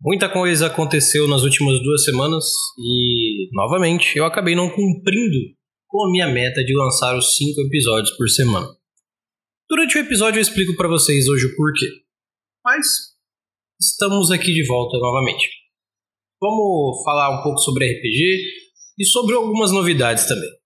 Muita coisa aconteceu nas últimas duas semanas e, novamente, eu acabei não cumprindo com a minha meta de lançar os cinco episódios por semana. Durante o episódio eu explico para vocês hoje o porquê. Mas estamos aqui de volta novamente. Vamos falar um pouco sobre RPG e sobre algumas novidades também.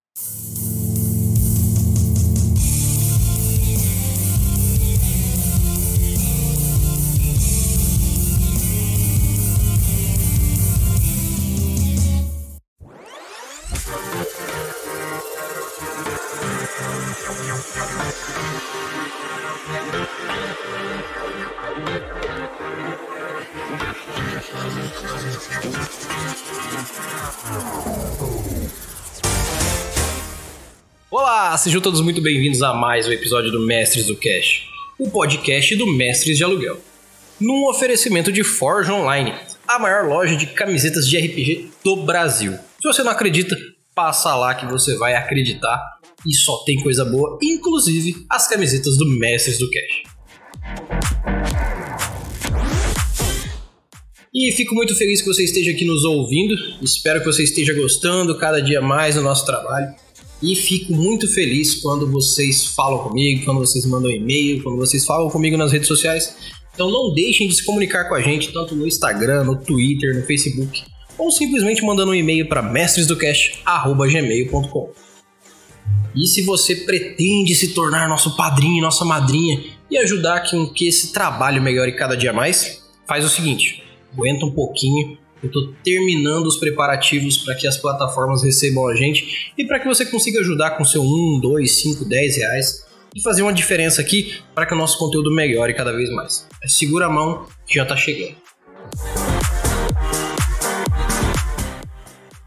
Sejam todos muito bem-vindos a mais um episódio do Mestres do Cash, o podcast do Mestres de Aluguel. Num oferecimento de Forge Online, a maior loja de camisetas de RPG do Brasil. Se você não acredita, passa lá que você vai acreditar e só tem coisa boa, inclusive as camisetas do Mestres do Cash. E fico muito feliz que você esteja aqui nos ouvindo. Espero que você esteja gostando cada dia mais do nosso trabalho. E fico muito feliz quando vocês falam comigo, quando vocês mandam e-mail, quando vocês falam comigo nas redes sociais. Então não deixem de se comunicar com a gente, tanto no Instagram, no Twitter, no Facebook, ou simplesmente mandando um e-mail para mestresdocast.gmail.com. E se você pretende se tornar nosso padrinho nossa madrinha e ajudar com que esse trabalho melhore cada dia mais, faz o seguinte: aguenta um pouquinho. Eu estou terminando os preparativos para que as plataformas recebam a gente e para que você consiga ajudar com seu 1, 2, 5, 10 reais e fazer uma diferença aqui para que o nosso conteúdo melhore cada vez mais. Segura a mão que já está chegando.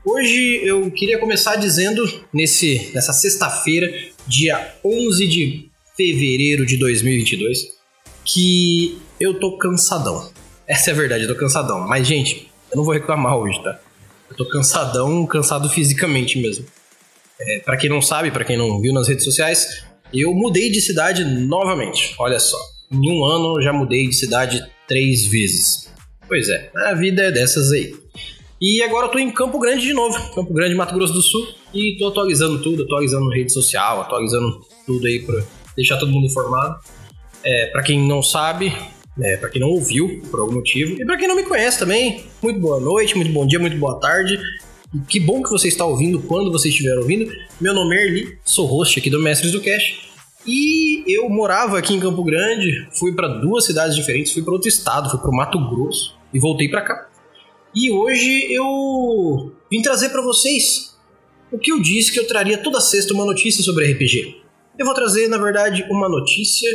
Hoje eu queria começar dizendo, nesse, nessa sexta-feira, dia 11 de fevereiro de 2022, que eu tô cansadão. Essa é a verdade, eu tô cansadão. Mas, gente, eu não vou reclamar hoje, tá? Eu tô cansadão, cansado fisicamente mesmo. É, para quem não sabe, para quem não viu nas redes sociais, eu mudei de cidade novamente. Olha só, em um ano já mudei de cidade três vezes. Pois é, a vida é dessas aí. E agora eu tô em Campo Grande de novo, Campo Grande, Mato Grosso do Sul, e tô atualizando tudo, atualizando rede social, atualizando tudo aí pra deixar todo mundo informado. É, para quem não sabe, é, para quem não ouviu, por algum motivo. E para quem não me conhece também, muito boa noite, muito bom dia, muito boa tarde. Que bom que você está ouvindo quando você estiver ouvindo. Meu nome é Erli, sou host aqui do Mestres do Cash. E eu morava aqui em Campo Grande, fui para duas cidades diferentes, fui para outro estado, fui para o Mato Grosso e voltei para cá. E hoje eu vim trazer para vocês o que eu disse que eu traria toda sexta uma notícia sobre RPG. Eu vou trazer, na verdade, uma notícia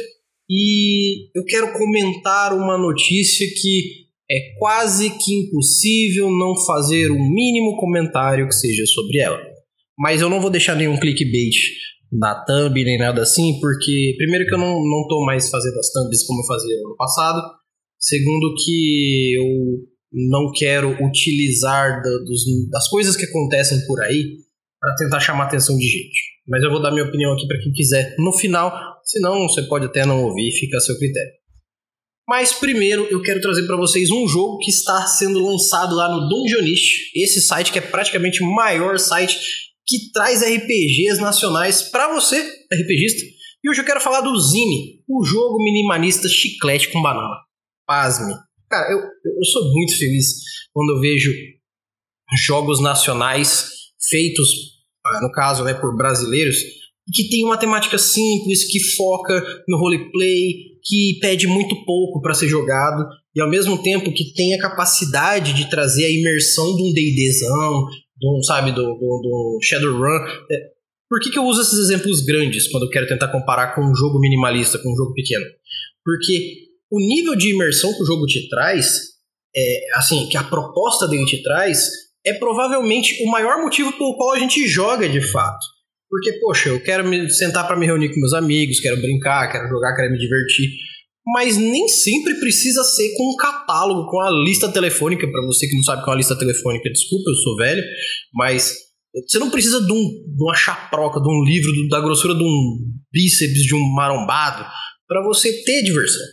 e eu quero comentar uma notícia que é quase que impossível não fazer um mínimo comentário que seja sobre ela. Mas eu não vou deixar nenhum clickbait na thumb nem nada assim, porque primeiro que eu não, não tô mais fazendo as thumbs como eu fazia no passado, segundo que eu não quero utilizar da, dos, das coisas que acontecem por aí para tentar chamar a atenção de gente. Mas eu vou dar minha opinião aqui para quem quiser no final, senão você pode até não ouvir, fica a seu critério. Mas primeiro eu quero trazer para vocês um jogo que está sendo lançado lá no Dungeonist, esse site que é praticamente o maior site que traz RPGs nacionais para você, RPGista. E hoje eu quero falar do Zine, o jogo minimalista chiclete com banana. Pasme. Cara, eu, eu sou muito feliz quando eu vejo jogos nacionais feitos, ah, no caso, né, por brasileiros, que tem uma temática simples, que foca no roleplay, que pede muito pouco para ser jogado, e ao mesmo tempo que tem a capacidade de trazer a imersão de um D&Dzão, de um, sabe, do, do, do Shadowrun. É, por que, que eu uso esses exemplos grandes quando eu quero tentar comparar com um jogo minimalista, com um jogo pequeno? Porque o nível de imersão que o jogo te traz, é, assim, que a proposta dele te traz, é provavelmente o maior motivo pelo qual a gente joga de fato. Porque, poxa, eu quero me sentar para me reunir com meus amigos, quero brincar, quero jogar, quero me divertir. Mas nem sempre precisa ser com um catálogo, com a lista telefônica. Para você que não sabe que é uma lista telefônica, desculpa, eu sou velho, mas você não precisa de, um, de uma chaproca, de um livro, da grossura de um bíceps, de um marombado, para você ter diversão.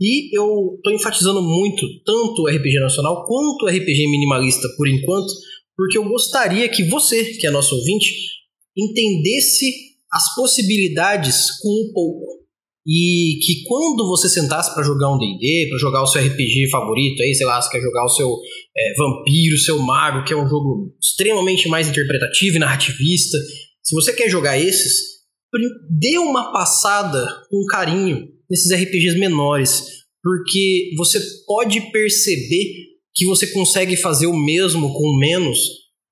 E eu tô enfatizando muito tanto o RPG nacional quanto o RPG minimalista por enquanto, porque eu gostaria que você, que é nosso ouvinte, entendesse as possibilidades com um pouco. E que quando você sentasse para jogar um D&D, para jogar o seu RPG favorito, aí, sei lá, você quer jogar o seu é, vampiro, o seu mago, que é um jogo extremamente mais interpretativo e narrativista, se você quer jogar esses, dê uma passada com carinho nesses RPGs menores, porque você pode perceber que você consegue fazer o mesmo com menos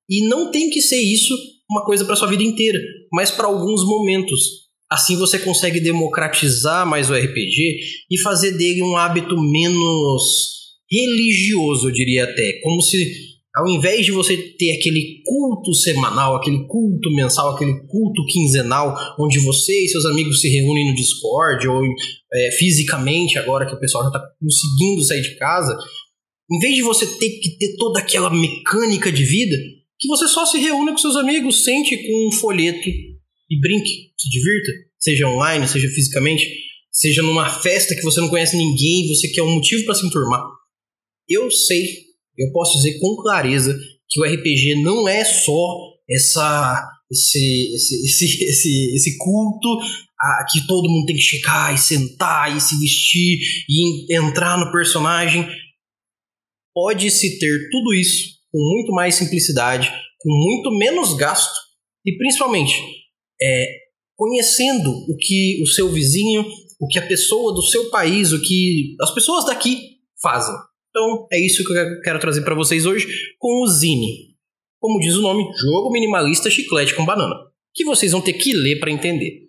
e não tem que ser isso uma coisa para sua vida inteira, mas para alguns momentos. Assim você consegue democratizar mais o RPG e fazer dele um hábito menos religioso, eu diria até, como se ao invés de você ter aquele culto semanal, aquele culto mensal, aquele culto quinzenal, onde você e seus amigos se reúnem no Discord ou é, fisicamente, agora que o pessoal já está conseguindo sair de casa, em vez de você ter que ter toda aquela mecânica de vida, que você só se reúne com seus amigos, sente com um folheto e brinque, se divirta, seja online, seja fisicamente, seja numa festa que você não conhece ninguém, você quer um motivo para se enturmar. Eu sei eu posso dizer com clareza que o RPG não é só essa esse, esse, esse, esse, esse culto a, que todo mundo tem que chegar e sentar e se vestir e entrar no personagem. Pode-se ter tudo isso com muito mais simplicidade, com muito menos gasto e principalmente é, conhecendo o que o seu vizinho, o que a pessoa do seu país, o que as pessoas daqui fazem. Então, é isso que eu quero trazer para vocês hoje com o Zine. Como diz o nome, jogo minimalista chiclete com banana. Que vocês vão ter que ler para entender.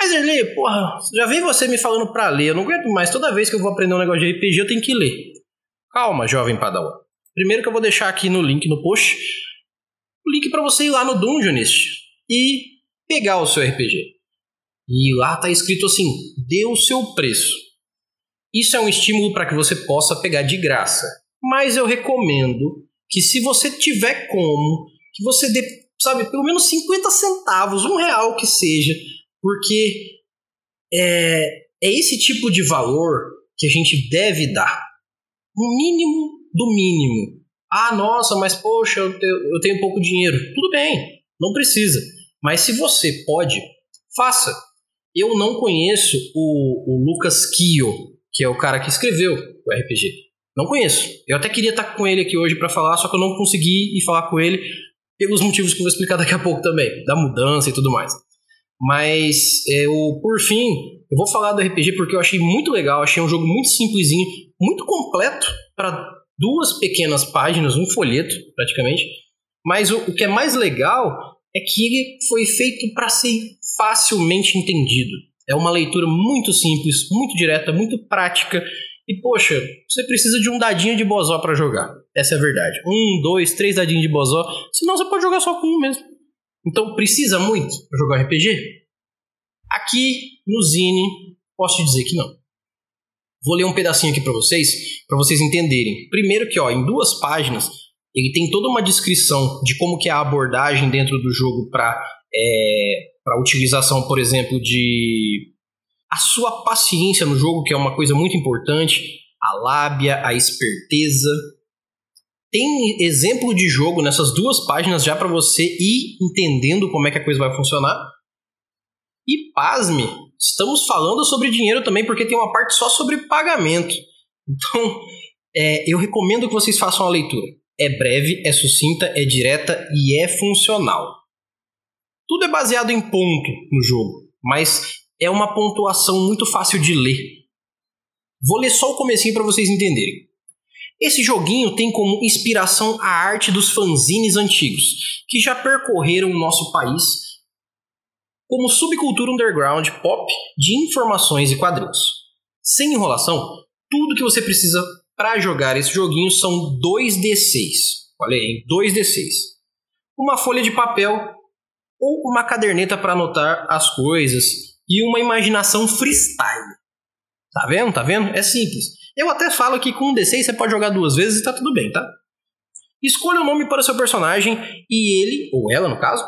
Mas Erlê, porra, já vem você me falando pra ler, eu não aguento mais. Toda vez que eu vou aprender um negócio de RPG, eu tenho que ler. Calma, jovem padawan. Primeiro que eu vou deixar aqui no link no post o link para você ir lá no Dungeonist e pegar o seu RPG. E lá tá escrito assim: dê o seu preço. Isso é um estímulo para que você possa pegar de graça. Mas eu recomendo que se você tiver como, que você dê, sabe, pelo menos 50 centavos, um real que seja, porque é, é esse tipo de valor que a gente deve dar. O mínimo do mínimo. Ah, nossa, mas poxa, eu tenho, eu tenho pouco dinheiro. Tudo bem, não precisa. Mas se você pode, faça. Eu não conheço o, o Lucas Kio, que é o cara que escreveu o RPG. Não conheço. Eu até queria estar com ele aqui hoje para falar, só que eu não consegui ir falar com ele pelos motivos que eu vou explicar daqui a pouco também, da mudança e tudo mais. Mas eu, por fim, eu vou falar do RPG porque eu achei muito legal, achei um jogo muito simplesinho, muito completo para duas pequenas páginas, um folheto praticamente. Mas o, o que é mais legal é que ele foi feito para ser facilmente entendido. É uma leitura muito simples, muito direta, muito prática. E, poxa, você precisa de um dadinho de bozó para jogar. Essa é a verdade. Um, dois, três dadinhos de bozó. Senão você pode jogar só com um mesmo. Então, precisa muito jogar RPG? Aqui no Zine, posso te dizer que não. Vou ler um pedacinho aqui para vocês, para vocês entenderem. Primeiro que, ó, em duas páginas, ele tem toda uma descrição de como que é a abordagem dentro do jogo para é, para utilização, por exemplo, de a sua paciência no jogo, que é uma coisa muito importante, a lábia, a esperteza. Tem exemplo de jogo nessas duas páginas já para você ir entendendo como é que a coisa vai funcionar. E pasme, estamos falando sobre dinheiro também, porque tem uma parte só sobre pagamento. Então, é, eu recomendo que vocês façam a leitura. É breve, é sucinta, é direta e é funcional. Tudo é baseado em ponto no jogo, mas é uma pontuação muito fácil de ler. Vou ler só o comecinho para vocês entenderem. Esse joguinho tem como inspiração a arte dos fanzines antigos, que já percorreram o nosso país como subcultura underground pop de informações e quadrinhos. Sem enrolação, tudo que você precisa para jogar esse joguinho são 2d6. Olha aí, 2d6. Uma folha de papel ou uma caderneta para anotar as coisas e uma imaginação freestyle. Tá vendo? Tá vendo? É simples. Eu até falo que com um D6 você pode jogar duas vezes e tá tudo bem, tá? Escolha um nome para seu personagem e ele, ou ela no caso,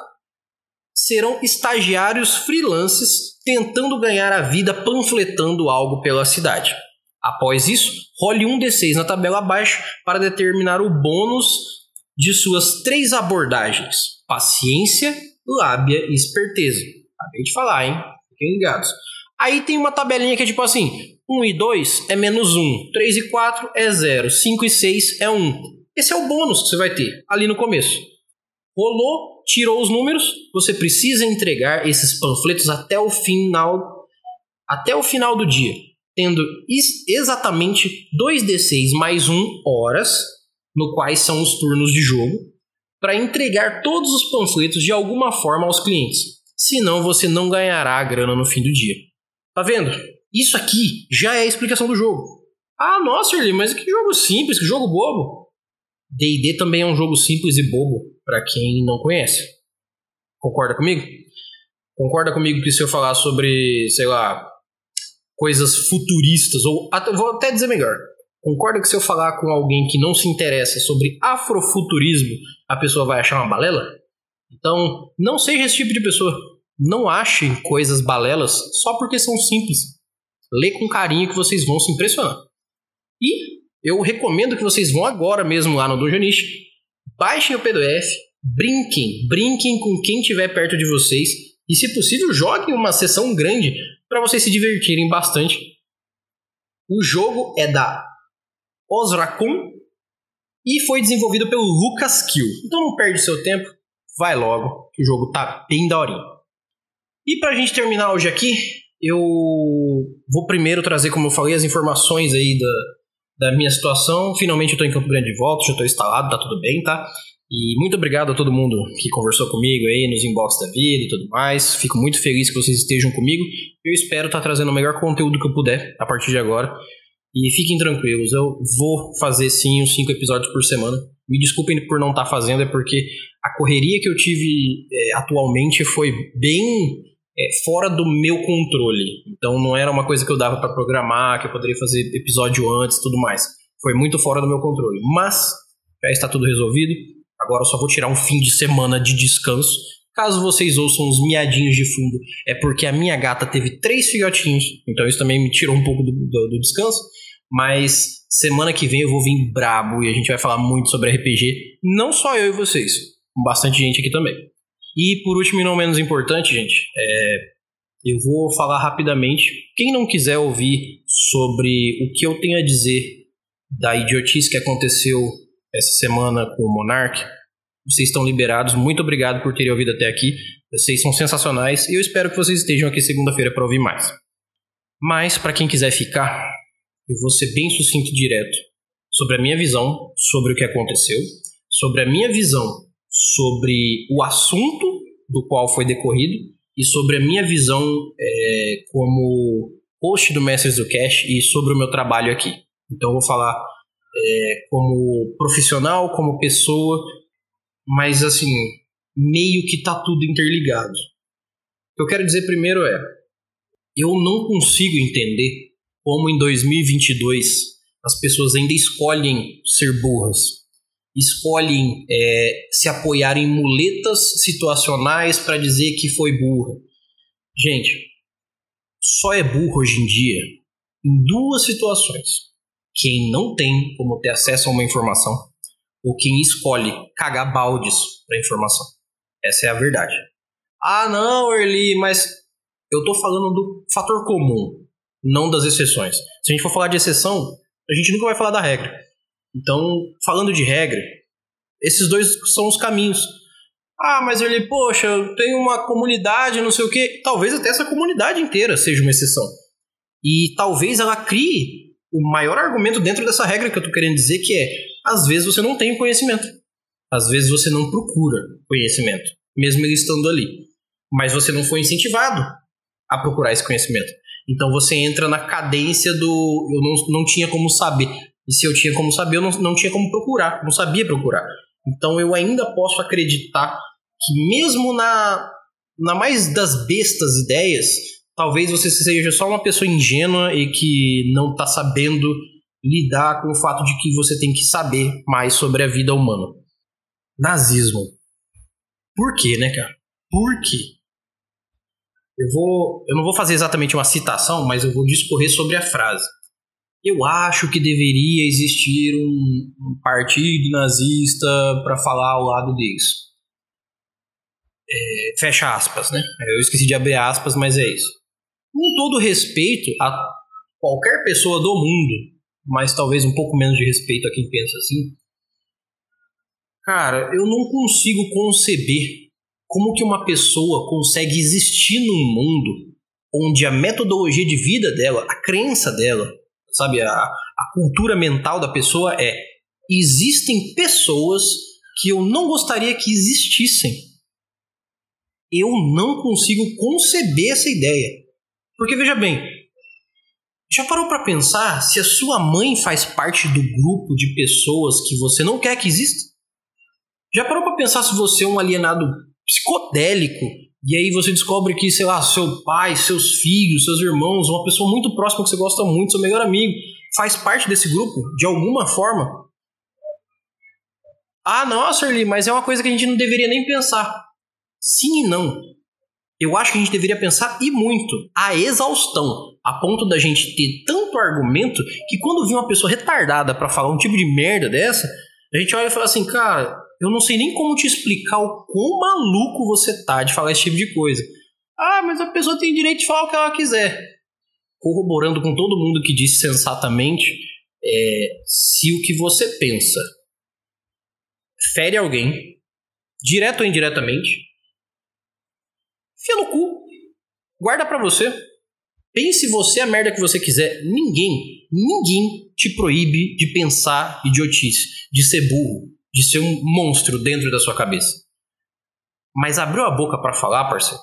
serão estagiários freelances tentando ganhar a vida panfletando algo pela cidade. Após isso, role um D6 na tabela abaixo para determinar o bônus de suas três abordagens: paciência, lábia e esperteza. Acabei de falar, hein? Fiquem ligados. Aí tem uma tabelinha que é tipo assim: 1 e 2 é menos 1, 3 e 4 é 0, 5 e 6 é 1. Esse é o bônus que você vai ter ali no começo. Rolou, tirou os números, você precisa entregar esses panfletos até o final até o final do dia, tendo exatamente 2d6 mais 1 horas, no quais são os turnos de jogo, para entregar todos os panfletos de alguma forma aos clientes. Senão você não ganhará a grana no fim do dia. Tá vendo? Isso aqui já é a explicação do jogo. Ah, nossa, Erli, mas que jogo simples, que jogo bobo. D&D também é um jogo simples e bobo para quem não conhece. Concorda comigo? Concorda comigo que se eu falar sobre, sei lá, coisas futuristas, ou vou até dizer melhor, concorda que se eu falar com alguém que não se interessa sobre afrofuturismo, a pessoa vai achar uma balela? Então, não seja esse tipo de pessoa. Não achem coisas balelas só porque são simples. Lê com carinho que vocês vão se impressionar. E eu recomendo que vocês vão agora mesmo lá no Dungeonish, baixem o PDF, brinquem, brinquem com quem estiver perto de vocês e, se possível, joguem uma sessão grande para vocês se divertirem bastante. O jogo é da Osracon e foi desenvolvido pelo Lucas Kill. Então não perde seu tempo, vai logo, que o jogo tá bem daorinho. E pra gente terminar hoje aqui, eu vou primeiro trazer, como eu falei, as informações aí da, da minha situação. Finalmente eu tô em Campo Grande de volta, já tô instalado, tá tudo bem, tá? E muito obrigado a todo mundo que conversou comigo aí nos inbox da vida e tudo mais. Fico muito feliz que vocês estejam comigo. Eu espero estar tá trazendo o melhor conteúdo que eu puder a partir de agora. E fiquem tranquilos, eu vou fazer sim uns 5 episódios por semana. Me desculpem por não estar tá fazendo, é porque a correria que eu tive é, atualmente foi bem é, fora do meu controle. Então não era uma coisa que eu dava para programar, que eu poderia fazer episódio antes tudo mais. Foi muito fora do meu controle. Mas já está tudo resolvido. Agora eu só vou tirar um fim de semana de descanso. Caso vocês ouçam uns miadinhos de fundo, é porque a minha gata teve três filhotinhos, então isso também me tirou um pouco do, do, do descanso. Mas semana que vem eu vou vir brabo e a gente vai falar muito sobre RPG. Não só eu e vocês, bastante gente aqui também. E por último e não menos importante, gente, é, eu vou falar rapidamente. Quem não quiser ouvir sobre o que eu tenho a dizer da idiotice que aconteceu essa semana com o Monark, vocês estão liberados. Muito obrigado por terem ouvido até aqui. Vocês são sensacionais e eu espero que vocês estejam aqui segunda-feira para ouvir mais. Mas, para quem quiser ficar, eu vou ser bem sucinto e direto sobre a minha visão sobre o que aconteceu, sobre a minha visão sobre o assunto do qual foi decorrido e sobre a minha visão é, como host do Mestres do Cash e sobre o meu trabalho aqui. Então eu vou falar é, como profissional, como pessoa, mas assim, meio que tá tudo interligado. O que eu quero dizer primeiro é, eu não consigo entender como em 2022 as pessoas ainda escolhem ser burras, escolhem é, se apoiar em muletas situacionais para dizer que foi burra. Gente, só é burro hoje em dia em duas situações quem não tem como ter acesso a uma informação ou quem escolhe cagar baldes para informação. Essa é a verdade. Ah, não, Erli, mas eu tô falando do fator comum, não das exceções. Se a gente for falar de exceção, a gente nunca vai falar da regra. Então, falando de regra, esses dois são os caminhos. Ah, mas ele, poxa, tenho uma comunidade, não sei o quê. Talvez até essa comunidade inteira seja uma exceção. E talvez ela crie o maior argumento dentro dessa regra que eu tô querendo dizer que é, às vezes você não tem conhecimento. Às vezes você não procura conhecimento, mesmo ele estando ali. Mas você não foi incentivado a procurar esse conhecimento. Então você entra na cadência do eu não, não tinha como saber. E se eu tinha como saber, eu não, não tinha como procurar, não sabia procurar. Então eu ainda posso acreditar que mesmo na, na mais das bestas ideias, talvez você seja só uma pessoa ingênua e que não está sabendo lidar com o fato de que você tem que saber mais sobre a vida humana. Nazismo. Por quê, né, cara? Por quê? Eu vou, eu não vou fazer exatamente uma citação, mas eu vou discorrer sobre a frase. Eu acho que deveria existir um, partido nazista para falar ao lado deles. É, fecha aspas, né? Eu esqueci de abrir aspas, mas é isso. Com todo respeito a qualquer pessoa do mundo, mas talvez um pouco menos de respeito a quem pensa assim, cara, eu não consigo conceber como que uma pessoa consegue existir num mundo onde a metodologia de vida dela, a crença dela, sabe, a, a cultura mental da pessoa é existem pessoas que eu não gostaria que existissem. Eu não consigo conceber essa ideia. Porque veja bem, já parou para pensar se a sua mãe faz parte do grupo de pessoas que você não quer que exista? Já parou para pensar se você é um alienado psicodélico e aí você descobre que, sei lá, seu pai, seus filhos, seus irmãos, uma pessoa muito próxima que você gosta muito, seu melhor amigo, faz parte desse grupo de alguma forma? Ah, nossa, Erli, mas é uma coisa que a gente não deveria nem pensar. Sim e não. Eu acho que a gente deveria pensar e muito, a exaustão, a ponto da gente ter tanto argumento que quando vir uma pessoa retardada para falar um tipo de merda dessa, a gente olha e fala assim, cara, eu não sei nem como te explicar o quão maluco você tá de falar esse tipo de coisa. Ah, mas a pessoa tem direito de falar o que ela quiser. Corroborando com todo mundo que disse sensatamente, é, se o que você pensa fere alguém, direto ou indiretamente, fia no cu. Guarda pra você. Pense você a merda que você quiser. Ninguém, ninguém te proíbe de pensar idiotice, de ser burro, de ser um monstro dentro da sua cabeça. Mas abriu a boca para falar, parceiro,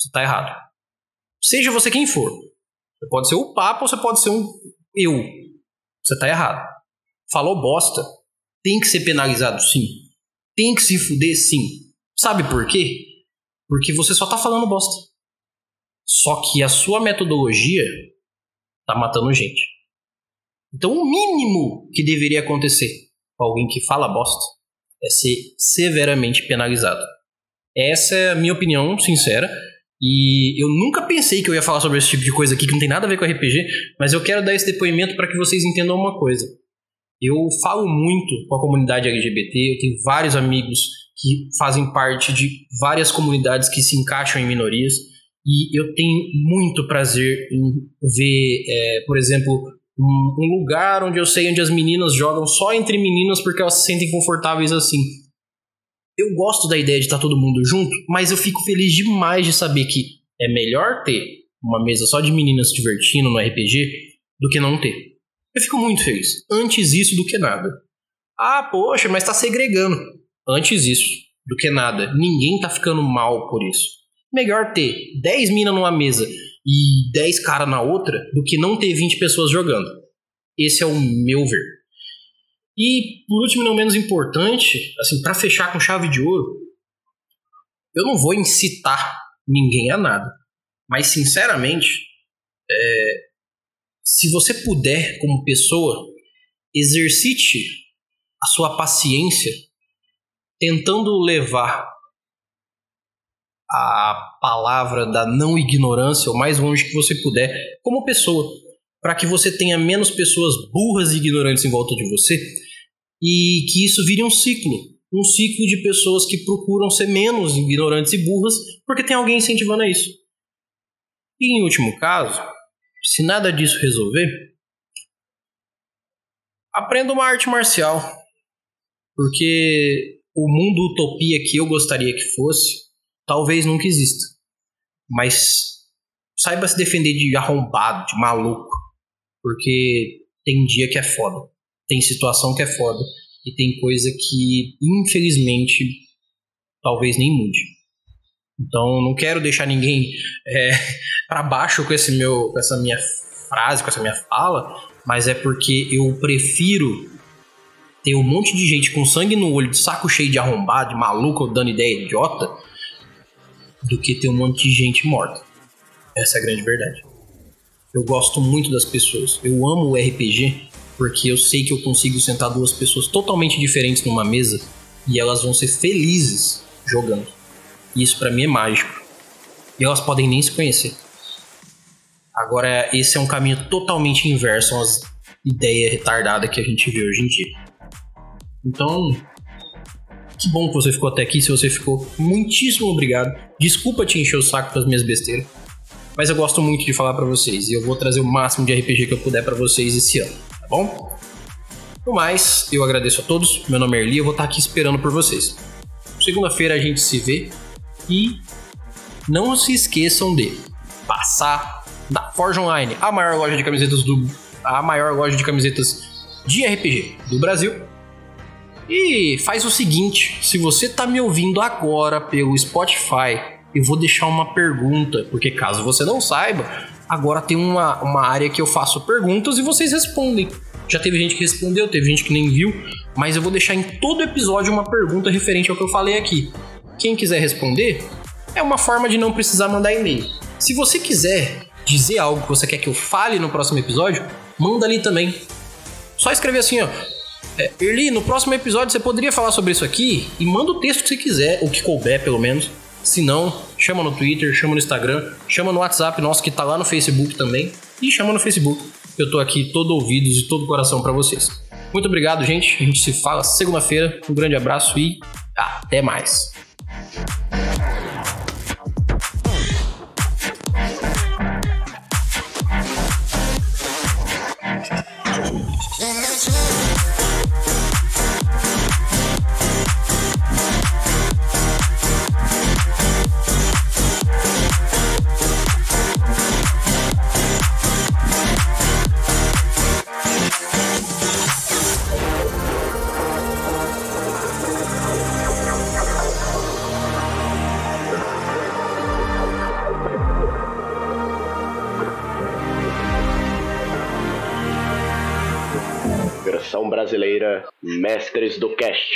você tá errado. Seja você quem for. Você pode ser o papo ou você pode ser um eu. Você tá errado. Falou bosta. Tem que ser penalizado, sim. Tem que se fuder, sim. Sabe por quê? Porque você só tá falando bosta. Só que a sua metodologia tá matando gente. Então, o mínimo que deveria acontecer alguém que fala bosta é ser severamente penalizado. Essa é a minha opinião sincera. E eu nunca pensei que eu ia falar sobre esse tipo de coisa aqui que não tem nada a ver com RPG, mas eu quero dar esse depoimento para que vocês entendam uma coisa. Eu falo muito com a comunidade LGBT, eu tenho vários amigos que fazem parte de várias comunidades que se encaixam em minorias, e eu tenho muito prazer em ver, é, por exemplo, um, lugar onde eu sei onde as meninas jogam só entre meninas porque elas se sentem confortáveis assim. Eu gosto da ideia de estar todo mundo junto, mas eu fico feliz demais de saber que é melhor ter uma mesa só de meninas se divertindo no RPG do que não ter. Eu fico muito feliz. Antes isso do que nada. Ah, poxa, mas tá segregando. Antes isso do que nada. Ninguém tá ficando mal por isso. Melhor ter 10 minas numa mesa e 10 caras na outra do que não ter 20 pessoas jogando. Esse é o meu ver. E por último, não menos importante, assim, para fechar com chave de ouro, eu não vou incitar ninguém a nada. Mas sinceramente, é, se você puder, como pessoa, exercite a sua paciência tentando levar a palavra da não ignorância o mais longe que você puder, como pessoa, para que você tenha menos pessoas burras e ignorantes em volta de você e que isso vire um ciclo. Um ciclo de pessoas que procuram ser menos ignorantes e burras porque tem alguém incentivando a isso. E em último caso, se nada disso resolver, aprenda uma arte marcial. Porque o mundo utopia que eu gostaria que fosse talvez nunca exista. Mas saiba se defender de arrombado, de maluco. Porque tem dia que é foda. Tem situação que é foda. E tem coisa que, infelizmente, talvez nem mude. Então, não quero deixar ninguém é, para baixo com, esse meu, com essa minha frase, com essa minha fala, mas é porque eu prefiro ter um monte de gente com sangue no olho, de saco cheio de arrombado, de maluco, dando ideia idiota, do que ter um monte de gente morta. Essa é a grande verdade. Eu gosto muito das pessoas. Eu amo o RPG porque eu sei que eu consigo sentar duas pessoas totalmente diferentes numa mesa e elas vão ser felizes jogando. E isso para mim é mágico. E elas podem nem se conhecer. Agora, esse é um caminho totalmente inverso às ideia retardada que a gente vê hoje em dia. Então, que bom que você ficou até aqui. Se você ficou, muitíssimo obrigado. Desculpa te encher o saco com as minhas besteiras, mas eu gosto muito de falar para vocês e eu vou trazer o máximo de RPG que eu puder para vocês esse ano, tá bom? No mais, eu agradeço a todos. Meu nome é Erli, eu vou estar aqui esperando por vocês. Segunda-feira a gente se vê e não se esqueçam de passar da Forge Online, a maior loja de camisetas do a maior loja de camisetas de RPG do Brasil. E faz o seguinte, se você tá me ouvindo agora pelo Spotify, eu vou deixar uma pergunta, porque caso você não saiba, agora tem uma, uma área que eu faço perguntas e vocês respondem. Já teve gente que respondeu, teve gente que nem viu, mas eu vou deixar em todo episódio uma pergunta referente ao que eu falei aqui. Quem quiser responder, é uma forma de não precisar mandar e-mail. Se você quiser dizer algo que você quer que eu fale no próximo episódio, manda ali também. Só escrever assim, ó. É, Erli, no próximo episódio você poderia falar sobre isso aqui e manda o texto que você quiser, ou que couber pelo menos. Se não, chama no Twitter, chama no Instagram, chama no WhatsApp nosso que tá lá no Facebook também. E chama no Facebook. Eu tô aqui todo ouvidos e todo coração para vocês. Muito obrigado, gente. A gente se fala segunda-feira. Um grande abraço e até mais. Mestres do Cast.